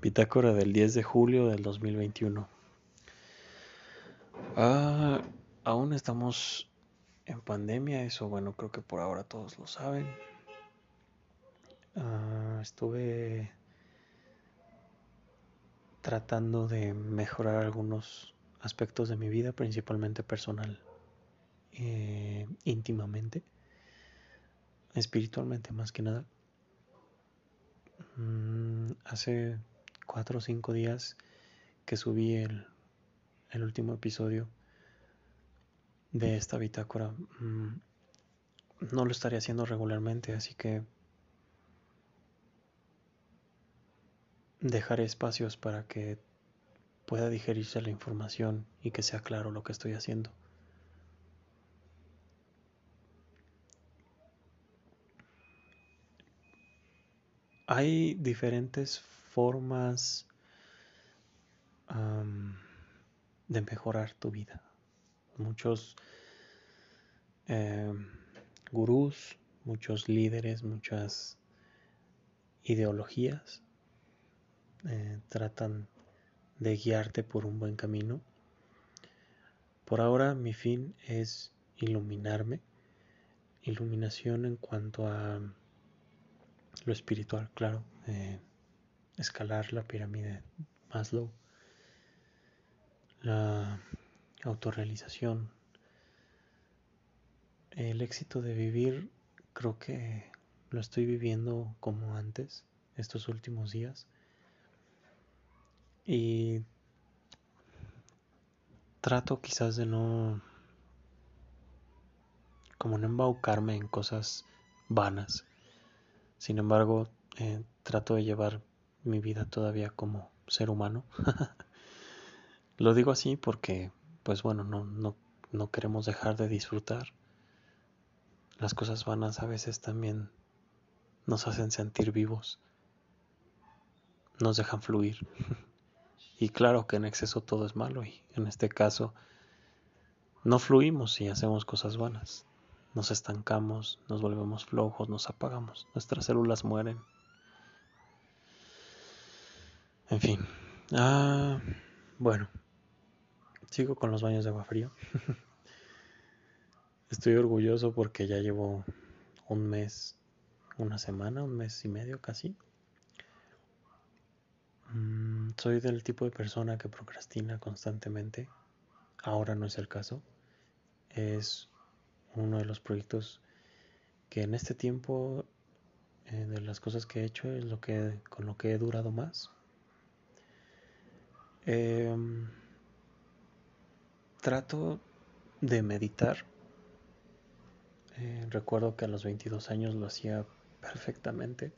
Bitácora del 10 de julio del 2021. Ah, aún estamos en pandemia, eso bueno, creo que por ahora todos lo saben. Ah, estuve tratando de mejorar algunos aspectos de mi vida, principalmente personal, eh, íntimamente, espiritualmente más que nada. Mm, hace cuatro o cinco días que subí el, el último episodio de esta bitácora. Mm, no lo estaría haciendo regularmente, así que dejaré espacios para que pueda digerirse la información y que sea claro lo que estoy haciendo. Hay diferentes formas de mejorar tu vida. Muchos em, gurús, muchos líderes, muchas ideologías eh, tratan de guiarte por un buen camino. Por ahora mi fin es iluminarme, iluminación en cuanto a lo espiritual, claro. Eh, escalar la pirámide Maslow, la autorrealización, el éxito de vivir, creo que lo estoy viviendo como antes, estos últimos días. Y trato quizás de no, como no embaucarme en cosas vanas. Sin embargo, eh, trato de llevar mi vida todavía como ser humano. Lo digo así porque, pues bueno, no, no, no queremos dejar de disfrutar. Las cosas vanas a veces también nos hacen sentir vivos, nos dejan fluir. y claro que en exceso todo es malo y en este caso no fluimos y hacemos cosas vanas. Nos estancamos, nos volvemos flojos, nos apagamos, nuestras células mueren. En fin. Ah, bueno. Sigo con los baños de agua fría. Estoy orgulloso porque ya llevo un mes, una semana, un mes y medio casi. Mm, soy del tipo de persona que procrastina constantemente. Ahora no es el caso. Es uno de los proyectos que en este tiempo eh, de las cosas que he hecho es lo que con lo que he durado más Em, trato de meditar. Eh, recuerdo que a los 22 años lo hacía perfectamente,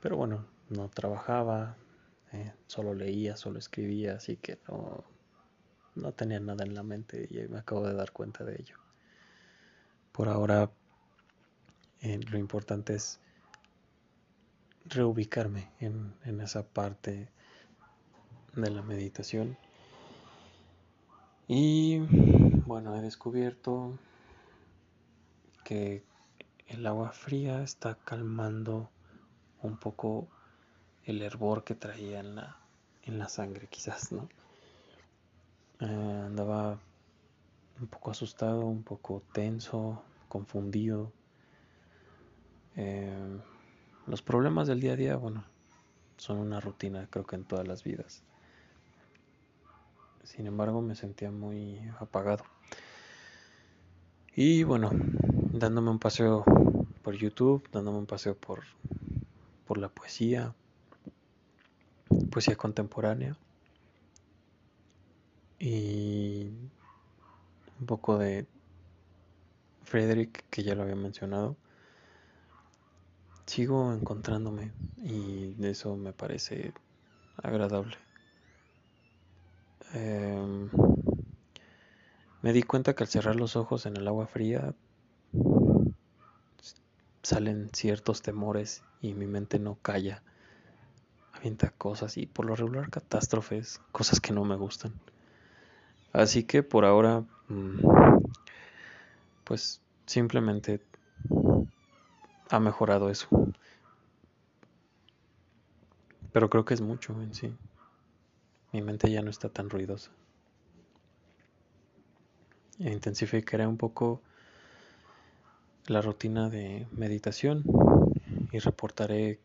pero bueno, no trabajaba, eh, solo leía, solo escribía, así que no, no tenía nada en la mente y me acabo de dar cuenta de ello. Por ahora, eh, lo importante es reubicarme en, en esa parte de la meditación. Y bueno, he descubierto que el agua fría está calmando un poco el hervor que traía en la, en la sangre, quizás, ¿no? Eh, andaba un poco asustado, un poco tenso, confundido. Eh, los problemas del día a día, bueno, son una rutina, creo que en todas las vidas. Sin embargo, me sentía muy apagado. Y bueno, dándome un paseo por YouTube, dándome un paseo por, por la poesía, poesía contemporánea y un poco de Frederick, que ya lo había mencionado. Sigo encontrándome y eso me parece agradable. Em, me di cuenta que al cerrar los ojos en el agua fría salen ciertos temores y mi mente no calla. Avienta cosas y por lo regular catástrofes, cosas que no me gustan. Así que por ahora, mm, pues simplemente ha mejorado eso. Pero creo que es mucho en sí. Mi mente ya no está tan ruidosa. E intensificaré un poco la rutina de meditación y reportaré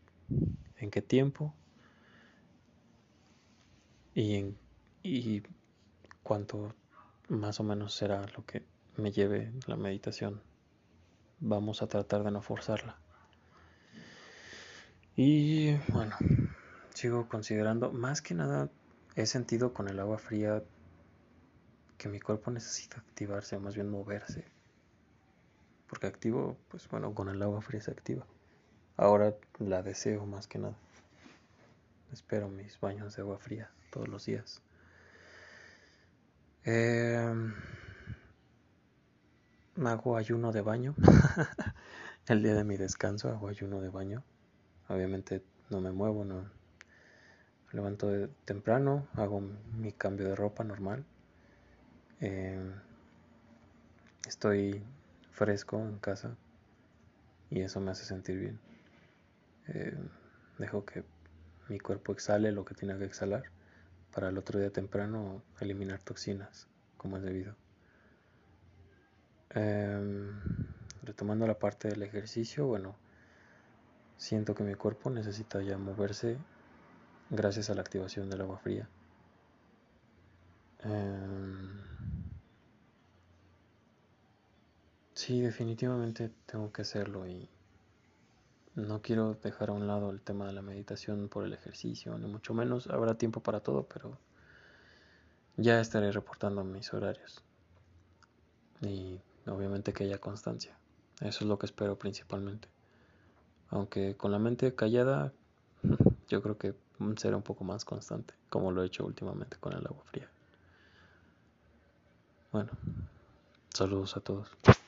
en qué tiempo y, en, y cuánto más o menos será lo que me lleve la meditación. Vamos a tratar de no forzarla. Y bueno, sigo considerando, más que nada he sentido con el agua fría que mi cuerpo necesita activarse, más bien moverse. Porque activo, pues bueno, con el agua fría se activa. Ahora la deseo más que nada. Espero mis baños de agua fría todos los días. Eh, hago ayuno de baño. el día de mi descanso hago ayuno de baño. Obviamente no me muevo, no. Levanto de temprano, hago mi cambio de ropa normal eh, estoy fresco en casa y eso me hace sentir bien. Eh, dejo que mi cuerpo exhale lo que tiene que exhalar para el otro día temprano eliminar toxinas como es debido. Em, retomando la parte del ejercicio, bueno, siento que mi cuerpo necesita ya moverse gracias a la activación del agua fría. Em, Sí, definitivamente tengo que hacerlo y no quiero dejar a un lado el tema de la meditación por el ejercicio, ni mucho menos. Habrá tiempo para todo, pero ya estaré reportando mis horarios. Y obviamente que haya constancia. Eso es lo que espero principalmente. Aunque con la mente callada, yo creo que será un poco más constante, como lo he hecho últimamente con el agua fría. Bueno, saludos a todos.